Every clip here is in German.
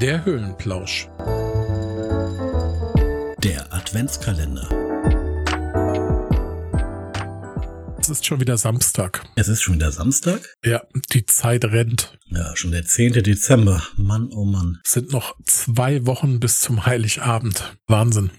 Der Höhlenplausch. Der Adventskalender. Es ist schon wieder Samstag. Es ist schon wieder Samstag? Ja, die Zeit rennt. Ja, schon der 10. Dezember. Mann, oh Mann. Es sind noch zwei Wochen bis zum Heiligabend. Wahnsinn.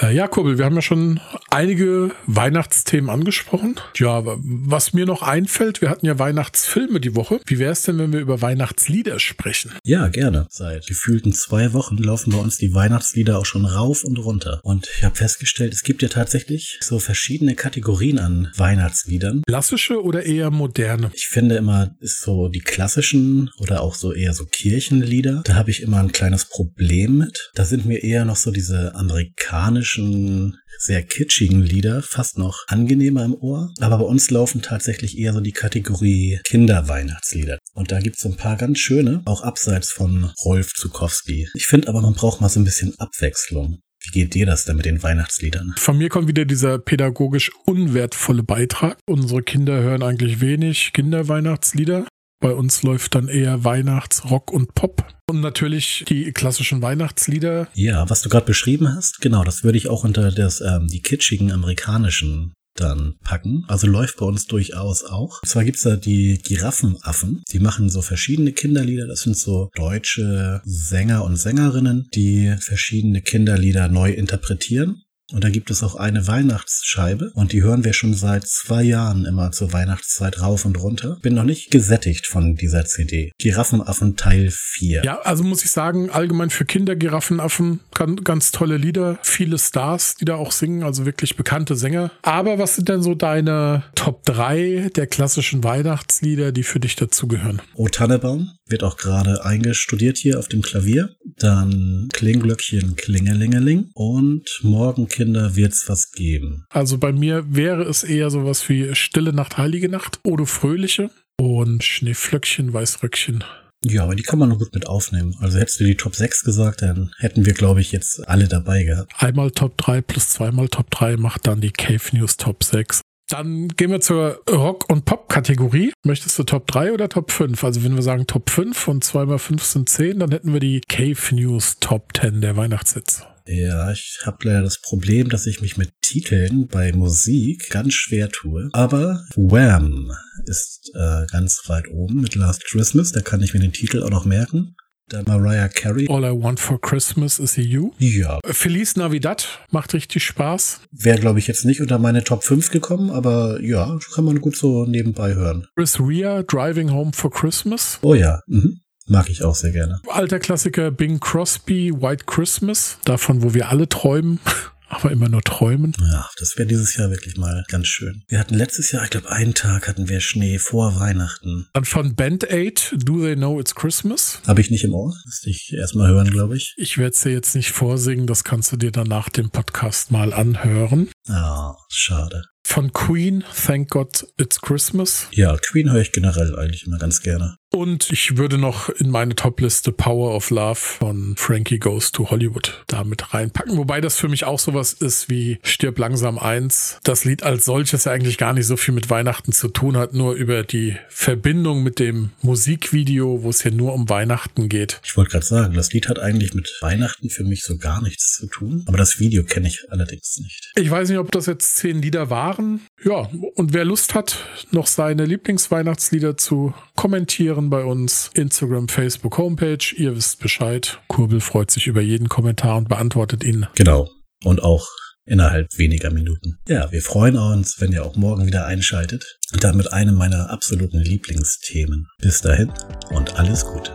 Äh, ja, Kurbel, wir haben ja schon einige Weihnachtsthemen angesprochen. Ja, was mir noch einfällt, wir hatten ja Weihnachtsfilme die Woche. Wie wäre es denn, wenn wir über Weihnachtslieder sprechen? Ja, gerne. Seit gefühlten zwei Wochen laufen bei uns die Weihnachtslieder auch schon rauf und runter. Und ich habe festgestellt, es gibt ja tatsächlich so verschiedene Kategorien an Weihnachtsliedern. Klassische oder eher moderne? Ich finde immer, ist so die klassischen oder auch so eher so Kirchenlieder. Da habe ich immer ein kleines Problem mit. Da sind mir eher noch so diese amerikanischen, sehr kitschigen Lieder fast noch angenehmer im Ohr. Aber bei uns laufen tatsächlich eher so die Kategorie Kinderweihnachtslieder. Und da gibt es so ein paar ganz schöne, auch abseits von Rolf Zukowski. Ich finde aber, man braucht mal so ein bisschen Abwechslung. Wie geht dir das denn mit den Weihnachtsliedern? Von mir kommt wieder dieser pädagogisch unwertvolle Beitrag. Unsere Kinder hören eigentlich wenig Kinderweihnachtslieder. Bei uns läuft dann eher Weihnachts-, Rock und Pop. Und natürlich die klassischen Weihnachtslieder. Ja, was du gerade beschrieben hast, genau, das würde ich auch unter das, ähm, die kitschigen amerikanischen dann packen. Also läuft bei uns durchaus auch. Und zwar gibt's da die Giraffenaffen. Die machen so verschiedene Kinderlieder. Das sind so deutsche Sänger und Sängerinnen, die verschiedene Kinderlieder neu interpretieren. Und da gibt es auch eine Weihnachtsscheibe und die hören wir schon seit zwei Jahren immer zur Weihnachtszeit rauf und runter. Bin noch nicht gesättigt von dieser CD. Giraffenaffen Teil 4. Ja, also muss ich sagen, allgemein für Kinder Giraffenaffen ganz, tolle Lieder. Viele Stars, die da auch singen, also wirklich bekannte Sänger. Aber was sind denn so deine Top 3 der klassischen Weihnachtslieder, die für dich dazugehören? O Tannebaum wird auch gerade eingestudiert hier auf dem Klavier. Dann Klingglöckchen Klingelingeling und Morgenkind Kinder wird's was geben. Also bei mir wäre es eher sowas wie Stille Nacht, Heilige Nacht, Odo Fröhliche und Schneeflöckchen, Weißröckchen. Ja, aber die kann man nur gut mit aufnehmen. Also hättest du die Top 6 gesagt, dann hätten wir, glaube ich, jetzt alle dabei gehabt. Einmal Top 3 plus zweimal Top 3 macht dann die Cave News Top 6. Dann gehen wir zur Rock- und Pop-Kategorie. Möchtest du Top 3 oder Top 5? Also wenn wir sagen Top 5 und 2 mal 5 sind 10, dann hätten wir die Cave News Top 10 der Weihnachtshits. Ja, ich habe leider das Problem, dass ich mich mit Titeln bei Musik ganz schwer tue. Aber Wham ist äh, ganz weit oben mit Last Christmas. Da kann ich mir den Titel auch noch merken. Dann Mariah Carey. All I Want for Christmas is You. Ja. Feliz Navidad macht richtig Spaß. Wäre, glaube ich, jetzt nicht unter meine Top 5 gekommen, aber ja, kann man gut so nebenbei hören. Chris Rea, Driving Home for Christmas. Oh ja. Mhm. Mag ich auch sehr gerne. Alter Klassiker Bing Crosby, White Christmas, davon, wo wir alle träumen. aber immer nur träumen. Ja, das wäre dieses Jahr wirklich mal ganz schön. Wir hatten letztes Jahr, ich glaube, einen Tag hatten wir Schnee vor Weihnachten. Dann von Band Aid, Do They Know It's Christmas? Habe ich nicht im Ohr. Müsste ich erstmal hören, glaube ich. Ich werde es dir jetzt nicht vorsingen, das kannst du dir dann nach dem Podcast mal anhören. Ah, oh, schade. Von Queen, Thank God It's Christmas. Ja, Queen höre ich generell eigentlich immer ganz gerne. Und ich würde noch in meine Topliste Power of Love von Frankie Goes to Hollywood damit reinpacken. Wobei das für mich auch sowas ist wie Stirb langsam eins. Das Lied als solches ja eigentlich gar nicht so viel mit Weihnachten zu tun hat, nur über die Verbindung mit dem Musikvideo, wo es ja nur um Weihnachten geht. Ich wollte gerade sagen, das Lied hat eigentlich mit Weihnachten für mich so gar nichts zu tun. Aber das Video kenne ich allerdings nicht. Ich weiß nicht, ob das jetzt zehn Lieder waren. Ja, und wer Lust hat, noch seine Lieblingsweihnachtslieder zu kommentieren, bei uns. Instagram, Facebook, Homepage. Ihr wisst Bescheid. Kurbel freut sich über jeden Kommentar und beantwortet ihn. Genau. Und auch innerhalb weniger Minuten. Ja, wir freuen uns, wenn ihr auch morgen wieder einschaltet. Und dann mit einem meiner absoluten Lieblingsthemen. Bis dahin und alles Gute.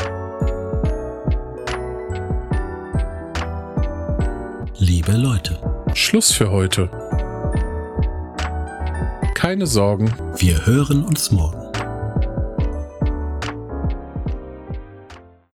Liebe Leute. Schluss für heute. Keine Sorgen. Wir hören uns morgen.